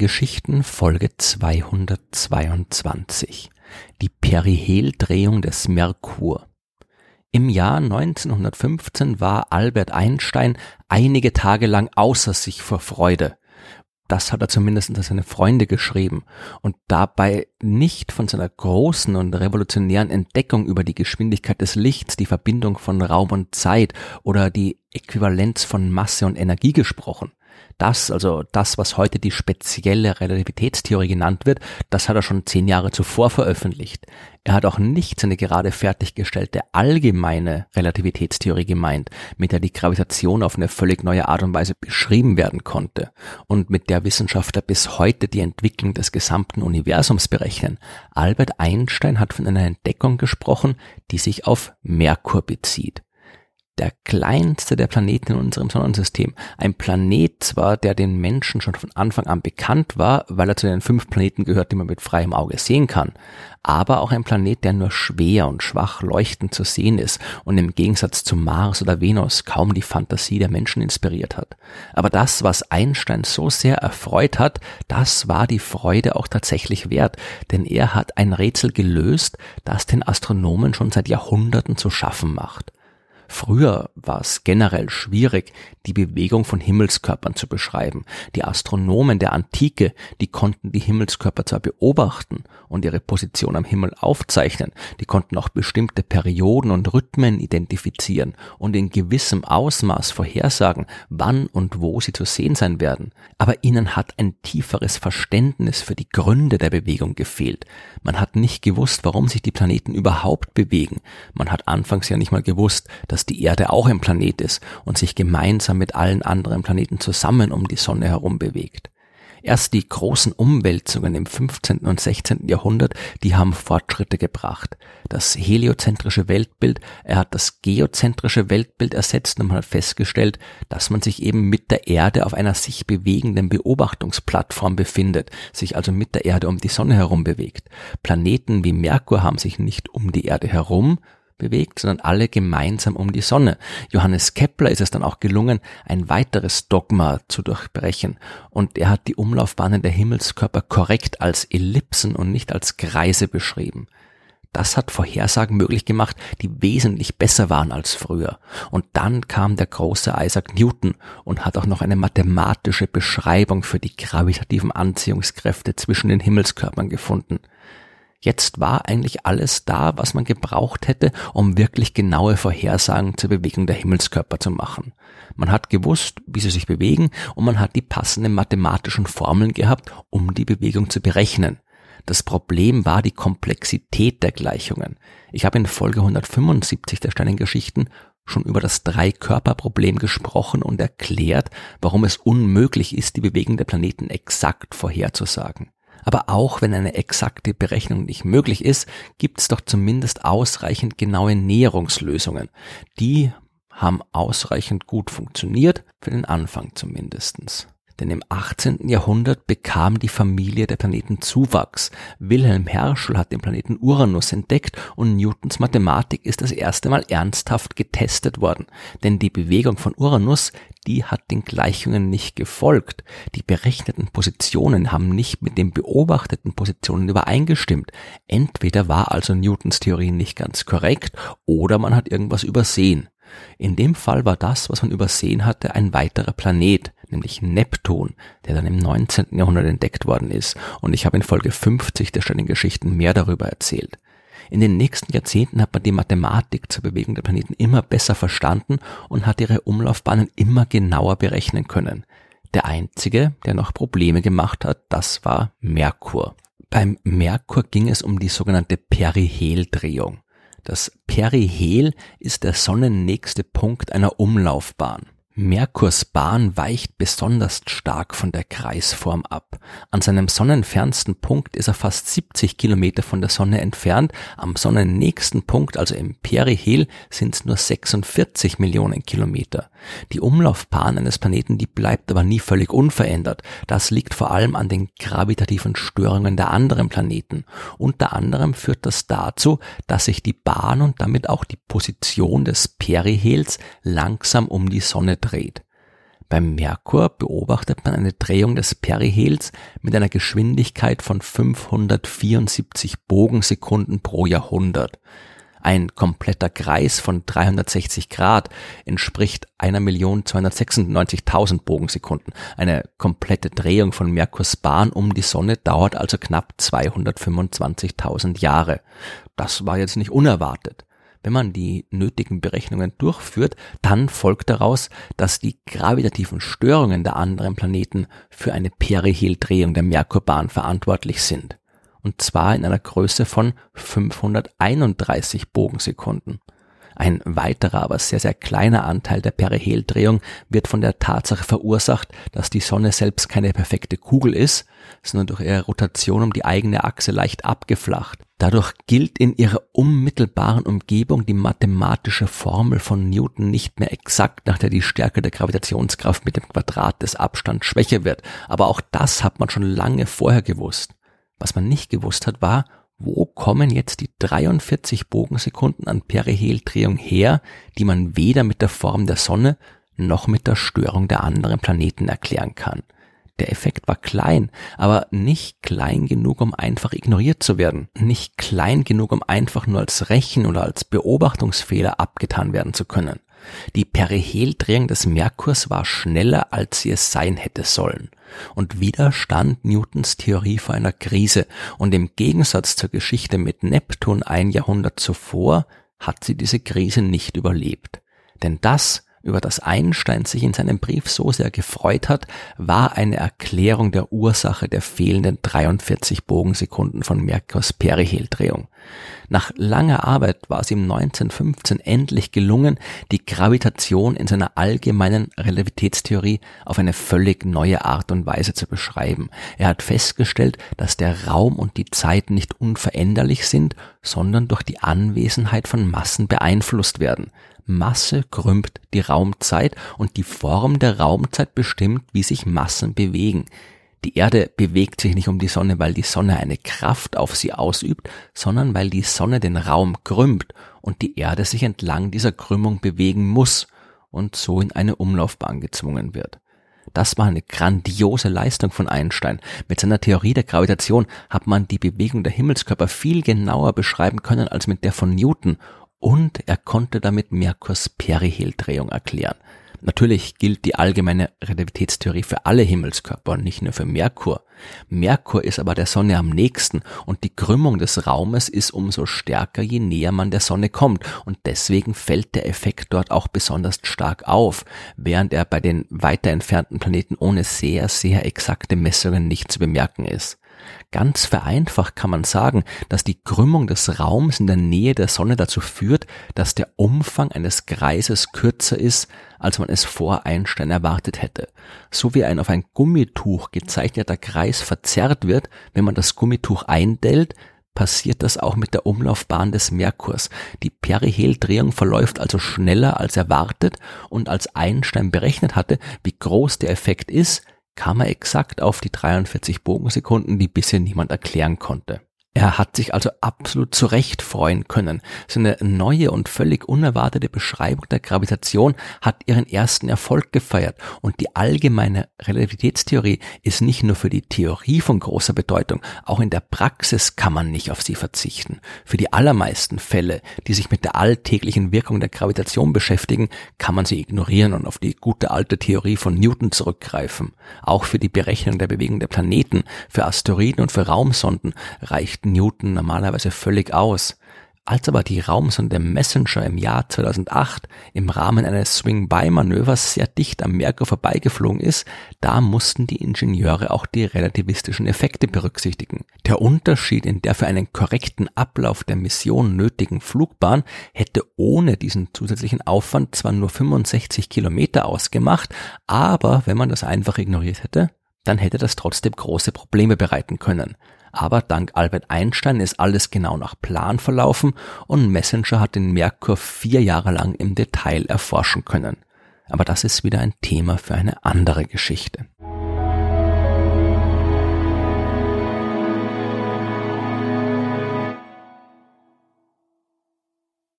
Sternengeschichten Folge 222 Die Periheldrehung des Merkur. Im Jahr 1915 war Albert Einstein einige Tage lang außer sich vor Freude. Das hat er zumindest an seine Freunde geschrieben. Und dabei nicht von seiner großen und revolutionären Entdeckung über die Geschwindigkeit des Lichts, die Verbindung von Raum und Zeit oder die Äquivalenz von Masse und Energie gesprochen. Das, also das, was heute die spezielle Relativitätstheorie genannt wird, das hat er schon zehn Jahre zuvor veröffentlicht. Er hat auch nicht seine gerade fertiggestellte allgemeine Relativitätstheorie gemeint, mit der die Gravitation auf eine völlig neue Art und Weise beschrieben werden konnte und mit der Wissenschaftler bis heute die Entwicklung des gesamten Universums berechnen. Albert Einstein hat von einer Entdeckung gesprochen, die sich auf Merkur bezieht der kleinste der Planeten in unserem Sonnensystem. Ein Planet zwar, der den Menschen schon von Anfang an bekannt war, weil er zu den fünf Planeten gehört, die man mit freiem Auge sehen kann, aber auch ein Planet, der nur schwer und schwach leuchtend zu sehen ist und im Gegensatz zu Mars oder Venus kaum die Fantasie der Menschen inspiriert hat. Aber das, was Einstein so sehr erfreut hat, das war die Freude auch tatsächlich wert, denn er hat ein Rätsel gelöst, das den Astronomen schon seit Jahrhunderten zu schaffen macht. Früher war es generell schwierig, die Bewegung von Himmelskörpern zu beschreiben. Die Astronomen der Antike, die konnten die Himmelskörper zwar beobachten und ihre Position am Himmel aufzeichnen, die konnten auch bestimmte Perioden und Rhythmen identifizieren und in gewissem Ausmaß vorhersagen, wann und wo sie zu sehen sein werden. Aber ihnen hat ein tieferes Verständnis für die Gründe der Bewegung gefehlt. Man hat nicht gewusst, warum sich die Planeten überhaupt bewegen. Man hat anfangs ja nicht mal gewusst, dass dass die Erde auch ein Planet ist und sich gemeinsam mit allen anderen Planeten zusammen um die Sonne herum bewegt. Erst die großen Umwälzungen im 15. und 16. Jahrhundert, die haben Fortschritte gebracht. Das heliozentrische Weltbild, er hat das geozentrische Weltbild ersetzt und man hat festgestellt, dass man sich eben mit der Erde auf einer sich bewegenden Beobachtungsplattform befindet, sich also mit der Erde um die Sonne herum bewegt. Planeten wie Merkur haben sich nicht um die Erde herum, bewegt, sondern alle gemeinsam um die Sonne. Johannes Kepler ist es dann auch gelungen, ein weiteres Dogma zu durchbrechen und er hat die Umlaufbahnen der Himmelskörper korrekt als Ellipsen und nicht als Kreise beschrieben. Das hat Vorhersagen möglich gemacht, die wesentlich besser waren als früher. Und dann kam der große Isaac Newton und hat auch noch eine mathematische Beschreibung für die gravitativen Anziehungskräfte zwischen den Himmelskörpern gefunden. Jetzt war eigentlich alles da, was man gebraucht hätte, um wirklich genaue Vorhersagen zur Bewegung der Himmelskörper zu machen. Man hat gewusst, wie sie sich bewegen und man hat die passenden mathematischen Formeln gehabt, um die Bewegung zu berechnen. Das Problem war die Komplexität der Gleichungen. Ich habe in Folge 175 der Sternengeschichten schon über das Drei-Körper-Problem gesprochen und erklärt, warum es unmöglich ist, die Bewegung der Planeten exakt vorherzusagen. Aber auch wenn eine exakte Berechnung nicht möglich ist, gibt es doch zumindest ausreichend genaue Näherungslösungen. Die haben ausreichend gut funktioniert, für den Anfang zumindestens. Denn im 18. Jahrhundert bekam die Familie der Planeten Zuwachs. Wilhelm Herschel hat den Planeten Uranus entdeckt und Newtons Mathematik ist das erste Mal ernsthaft getestet worden. Denn die Bewegung von Uranus, die hat den Gleichungen nicht gefolgt. Die berechneten Positionen haben nicht mit den beobachteten Positionen übereingestimmt. Entweder war also Newtons Theorie nicht ganz korrekt oder man hat irgendwas übersehen. In dem Fall war das, was man übersehen hatte, ein weiterer Planet, nämlich Neptun, der dann im 19. Jahrhundert entdeckt worden ist. Und ich habe in Folge 50 der Geschichten mehr darüber erzählt. In den nächsten Jahrzehnten hat man die Mathematik zur Bewegung der Planeten immer besser verstanden und hat ihre Umlaufbahnen immer genauer berechnen können. Der einzige, der noch Probleme gemacht hat, das war Merkur. Beim Merkur ging es um die sogenannte Periheldrehung. Das Perihel ist der sonnennächste Punkt einer Umlaufbahn. Merkurs Bahn weicht besonders stark von der Kreisform ab. An seinem sonnenfernsten Punkt ist er fast 70 Kilometer von der Sonne entfernt. Am sonnennächsten Punkt, also im Perihel, sind es nur 46 Millionen Kilometer. Die Umlaufbahn eines Planeten, die bleibt aber nie völlig unverändert. Das liegt vor allem an den gravitativen Störungen der anderen Planeten. Unter anderem führt das dazu, dass sich die Bahn und damit auch die Position des Perihels langsam um die Sonne dreht. Beim Merkur beobachtet man eine Drehung des Perihels mit einer Geschwindigkeit von 574 Bogensekunden pro Jahrhundert. Ein kompletter Kreis von 360 Grad entspricht 1.296.000 Bogensekunden. Eine komplette Drehung von Merkurs Bahn um die Sonne dauert also knapp 225.000 Jahre. Das war jetzt nicht unerwartet. Wenn man die nötigen Berechnungen durchführt, dann folgt daraus, dass die gravitativen Störungen der anderen Planeten für eine Periheldrehung der Merkurbahn verantwortlich sind und zwar in einer Größe von 531 Bogensekunden. Ein weiterer, aber sehr, sehr kleiner Anteil der Periheldrehung wird von der Tatsache verursacht, dass die Sonne selbst keine perfekte Kugel ist, sondern durch ihre Rotation um die eigene Achse leicht abgeflacht. Dadurch gilt in ihrer unmittelbaren Umgebung die mathematische Formel von Newton nicht mehr exakt, nach der die Stärke der Gravitationskraft mit dem Quadrat des Abstands schwächer wird. Aber auch das hat man schon lange vorher gewusst. Was man nicht gewusst hat, war, wo kommen jetzt die 43 Bogensekunden an Periheldrehung her, die man weder mit der Form der Sonne noch mit der Störung der anderen Planeten erklären kann. Der Effekt war klein, aber nicht klein genug, um einfach ignoriert zu werden. Nicht klein genug, um einfach nur als Rechen- oder als Beobachtungsfehler abgetan werden zu können. Die Periheldrehung des Merkurs war schneller, als sie es sein hätte sollen. Und wieder stand Newtons Theorie vor einer Krise, und im Gegensatz zur Geschichte mit Neptun ein Jahrhundert zuvor hat sie diese Krise nicht überlebt. Denn das, über das Einstein sich in seinem Brief so sehr gefreut hat, war eine Erklärung der Ursache der fehlenden 43 Bogensekunden von Merkurs Periheldrehung. Nach langer Arbeit war es ihm 1915 endlich gelungen, die Gravitation in seiner allgemeinen Relativitätstheorie auf eine völlig neue Art und Weise zu beschreiben. Er hat festgestellt, dass der Raum und die Zeit nicht unveränderlich sind, sondern durch die Anwesenheit von Massen beeinflusst werden. Masse krümmt die Raumzeit und die Form der Raumzeit bestimmt, wie sich Massen bewegen. Die Erde bewegt sich nicht um die Sonne, weil die Sonne eine Kraft auf sie ausübt, sondern weil die Sonne den Raum krümmt und die Erde sich entlang dieser Krümmung bewegen muss und so in eine Umlaufbahn gezwungen wird. Das war eine grandiose Leistung von Einstein. Mit seiner Theorie der Gravitation hat man die Bewegung der Himmelskörper viel genauer beschreiben können als mit der von Newton und er konnte damit Merkurs Periheldrehung erklären. Natürlich gilt die allgemeine Relativitätstheorie für alle Himmelskörper und nicht nur für Merkur. Merkur ist aber der Sonne am nächsten und die Krümmung des Raumes ist umso stärker, je näher man der Sonne kommt und deswegen fällt der Effekt dort auch besonders stark auf, während er bei den weiter entfernten Planeten ohne sehr, sehr exakte Messungen nicht zu bemerken ist. Ganz vereinfacht kann man sagen, dass die Krümmung des Raums in der Nähe der Sonne dazu führt, dass der Umfang eines Kreises kürzer ist, als man es vor Einstein erwartet hätte. So wie ein auf ein Gummituch gezeichneter Kreis verzerrt wird, wenn man das Gummituch eindellt, passiert das auch mit der Umlaufbahn des Merkurs. Die Periheldrehung verläuft also schneller als erwartet und als Einstein berechnet hatte, wie groß der Effekt ist, kam er exakt auf die 43 Bogensekunden, die bisher niemand erklären konnte. Er hat sich also absolut zurecht freuen können. Seine neue und völlig unerwartete Beschreibung der Gravitation hat ihren ersten Erfolg gefeiert und die allgemeine Relativitätstheorie ist nicht nur für die Theorie von großer Bedeutung, auch in der Praxis kann man nicht auf sie verzichten. Für die allermeisten Fälle, die sich mit der alltäglichen Wirkung der Gravitation beschäftigen, kann man sie ignorieren und auf die gute alte Theorie von Newton zurückgreifen. Auch für die Berechnung der Bewegung der Planeten, für Asteroiden und für Raumsonden reicht reicht Newton normalerweise völlig aus. Als aber die Raumsonde Messenger im Jahr 2008 im Rahmen eines Swing-By-Manövers sehr dicht am Merkur vorbeigeflogen ist, da mussten die Ingenieure auch die relativistischen Effekte berücksichtigen. Der Unterschied in der für einen korrekten Ablauf der Mission nötigen Flugbahn hätte ohne diesen zusätzlichen Aufwand zwar nur 65 Kilometer ausgemacht, aber wenn man das einfach ignoriert hätte, dann hätte das trotzdem große Probleme bereiten können. Aber dank Albert Einstein ist alles genau nach Plan verlaufen und Messenger hat den Merkur vier Jahre lang im Detail erforschen können. Aber das ist wieder ein Thema für eine andere Geschichte.